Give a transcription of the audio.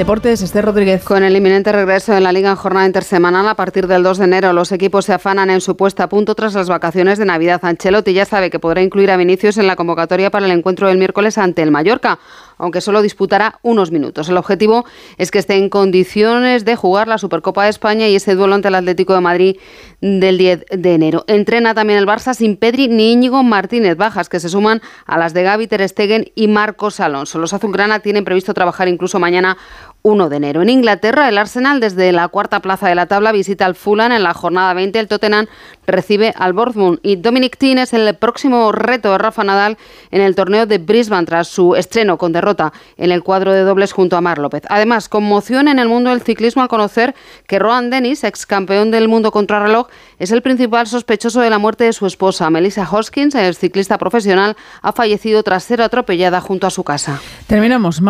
Deportes, Esther Rodríguez. Con el inminente regreso de la Liga en jornada intersemanal a partir del 2 de enero, los equipos se afanan en su puesta a punto tras las vacaciones de Navidad. Ancelotti ya sabe que podrá incluir a Vinicius en la convocatoria para el encuentro del miércoles ante el Mallorca aunque solo disputará unos minutos. El objetivo es que esté en condiciones de jugar la Supercopa de España y ese duelo ante el Atlético de Madrid del 10 de enero. Entrena también el Barça sin Pedri ni Íñigo Martínez, bajas que se suman a las de Gaby Ter Stegen y Marcos Alonso. Los azulgrana tienen previsto trabajar incluso mañana 1 de enero. En Inglaterra, el Arsenal desde la cuarta plaza de la tabla visita al Fulham en la jornada 20. El Tottenham recibe al Bournemouth y Dominic Thiem es el próximo reto de Rafa Nadal en el torneo de Brisbane tras su estreno con derrota en el cuadro de dobles junto a Mar López. Además, conmoción en el mundo del ciclismo al conocer que Rohan Dennis, ex campeón del mundo contrarreloj, es el principal sospechoso de la muerte de su esposa. Melissa Hoskins, el ciclista profesional, ha fallecido tras ser atropellada junto a su casa. Terminamos.